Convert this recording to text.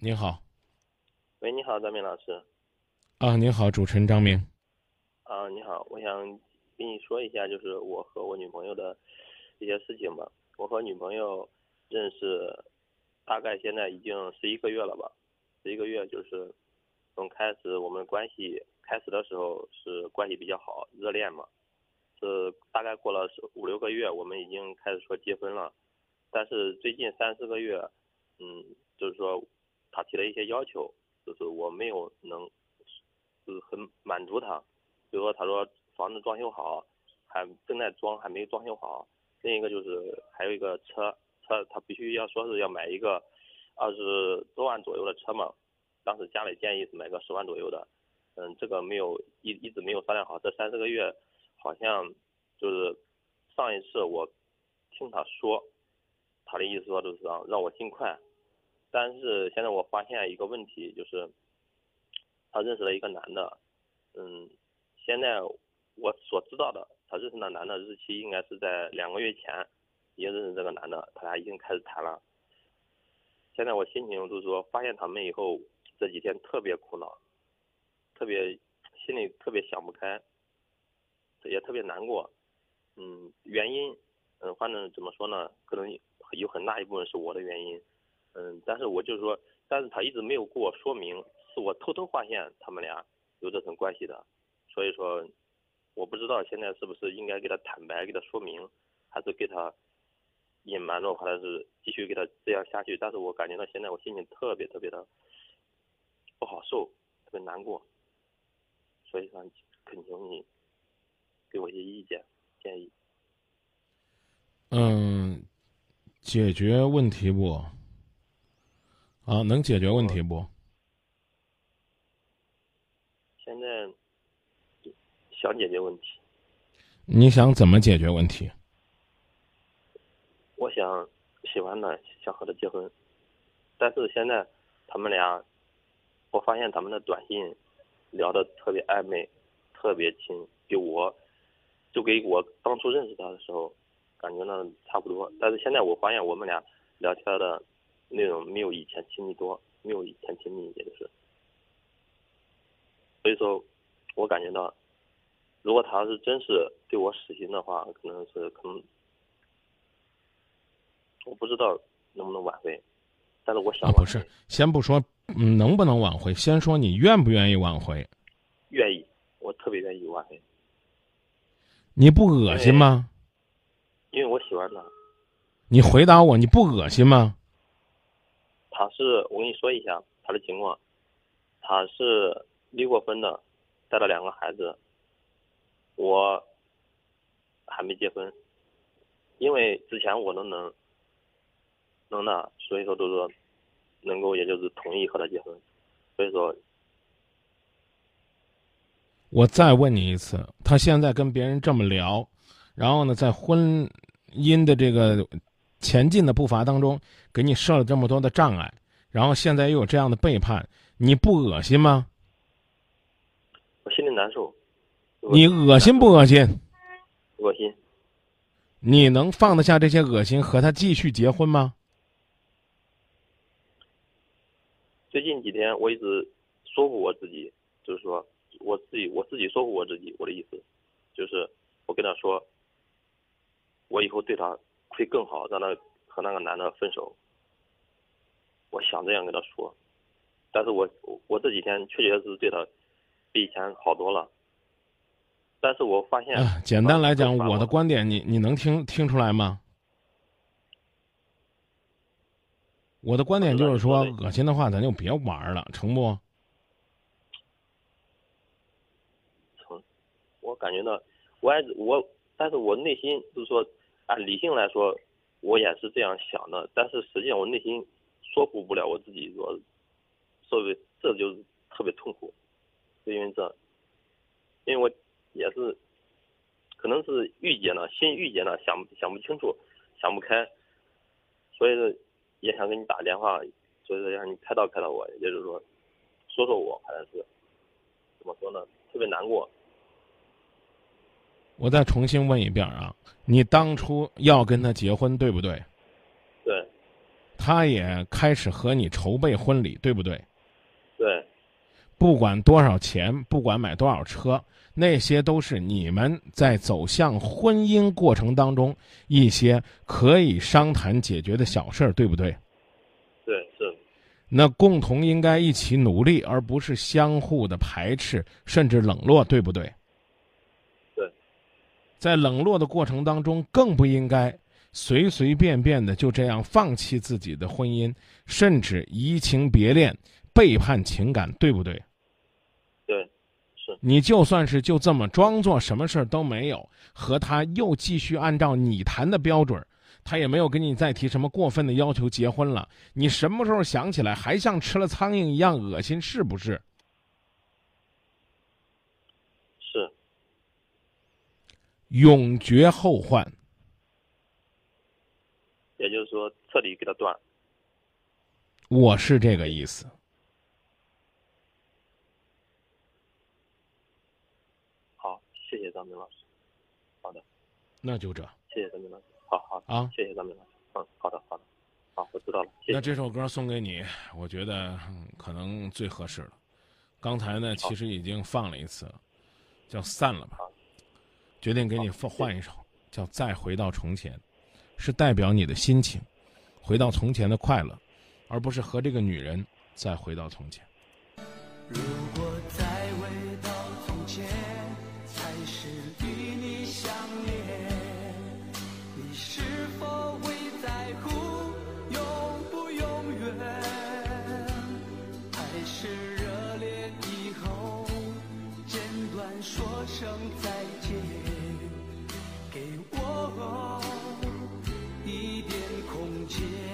您好，喂，你好，张明老师。啊，您好，主持人张明。啊，你好，我想跟你说一下，就是我和我女朋友的一些事情吧。我和女朋友认识大概现在已经十一个月了吧，十一个月就是从开始我们关系开始的时候是关系比较好，热恋嘛。是大概过了五六个月，我们已经开始说结婚了。但是最近三四个月，嗯，就是说他提了一些要求，就是我没有能。就是很满足他，比如说他说房子装修好，还正在装，还没装修好。另一个就是还有一个车，车他必须要说是要买一个二十多万左右的车嘛。当时家里建议是买个十万左右的，嗯，这个没有一一直没有商量好。这三四个月好像就是上一次我听他说，他的意思说就是让让我尽快，但是现在我发现一个问题就是。他认识了一个男的，嗯，现在我所知道的，他认识那男的日期应该是在两个月前，已经认识这个男的，他俩已经开始谈了。现在我心情就是说，发现他们以后这几天特别苦恼，特别心里特别想不开，也特别难过。嗯，原因，嗯，反正怎么说呢，可能有很大一部分是我的原因，嗯，但是我就是说，但是他一直没有给我说明。是我偷偷发现他们俩有这层关系的，所以说我不知道现在是不是应该给他坦白，给他说明，还是给他隐瞒着，或者是继续给他这样下去。但是我感觉到现在我心情特别特别的不好受，特别难过，所以说恳求你给我一些意见建议。嗯，解决问题不？啊，能解决问题不？现在想解决问题，你想怎么解决问题？我想喜欢的，想和他结婚，但是现在他们俩，我发现他们的短信聊的特别暧昧，特别亲，比我就给我当初认识他的时候感觉呢差不多。但是现在我发现我们俩聊天的内容没有以前亲密多，没有以前亲密，也就是。所以说，我感觉到，如果他要是真是对我死心的话，可能是可能，我不知道能不能挽回，但是我想不是，先不说能不能挽回，先说你愿不愿意挽回？愿意，我特别愿意挽回。你不恶心吗？因为我喜欢他。你回答我，你不恶心吗？他是我跟你说一下他的情况，他是。离过婚的，带了两个孩子，我还没结婚，因为之前我都能能那，所以说都说能够，也就是同意和他结婚，所以说，我再问你一次，他现在跟别人这么聊，然后呢，在婚姻的这个前进的步伐当中，给你设了这么多的障碍，然后现在又有这样的背叛，你不恶心吗？我心里难受，你恶心不恶心？恶心。你能放得下这些恶心，和他继续结婚吗？最近几天我一直说服我自己，就是说我自己我自己说服我自己，我的意思就是我跟他说，我以后对他会更好，让他和那个男的分手。我想这样跟他说，但是我我这几天确确实实对他。比以前好多了，但是我发现，简单来讲，我的观点，你你能听听出来吗？我的观点就是说，恶心的话，咱就别玩了，成不？成，我感觉到，我还我，但是我内心就是说，按理性来说，我也是这样想的，但是实际上我内心说服不了我自己，说，所以这就是特别痛苦。是因为这，因为我也是，可能是郁结了，心郁结了，想想不清楚，想不开，所以说也想给你打电话，所以说让你开导开导我，也就是说，说说我，反正是怎么说呢，特别难过。我再重新问一遍啊，你当初要跟他结婚，对不对？对。他也开始和你筹备婚礼，对不对？对，不管多少钱，不管买多少车，那些都是你们在走向婚姻过程当中一些可以商谈解决的小事儿，对不对？对，是，那共同应该一起努力，而不是相互的排斥甚至冷落，对不对？对，在冷落的过程当中，更不应该随随便便的就这样放弃自己的婚姻，甚至移情别恋、背叛情感，对不对？对，是，你就算是就这么装作什么事儿都没有，和他又继续按照你谈的标准，他也没有跟你再提什么过分的要求结婚了。你什么时候想起来还像吃了苍蝇一样恶心，是不是？是，永绝后患。也就是说彻底给他断。我是这个意思。好，谢谢张明老师。好的，那就这。谢谢张明老师。好好啊，谢谢张明老师。嗯，好的，好的，好，我知道了。谢谢那这首歌送给你，我觉得嗯可能最合适了。刚才呢，其实已经放了一次了，叫《散了吧》，决定给你放换一首，叫《再回到从前》，是代表你的心情，回到从前的快乐，而不是和这个女人再回到从前。如果再回到从前，才是与你相恋，你是否会在乎永不永远？还是热恋以后，简短说声再见，给我一点空间。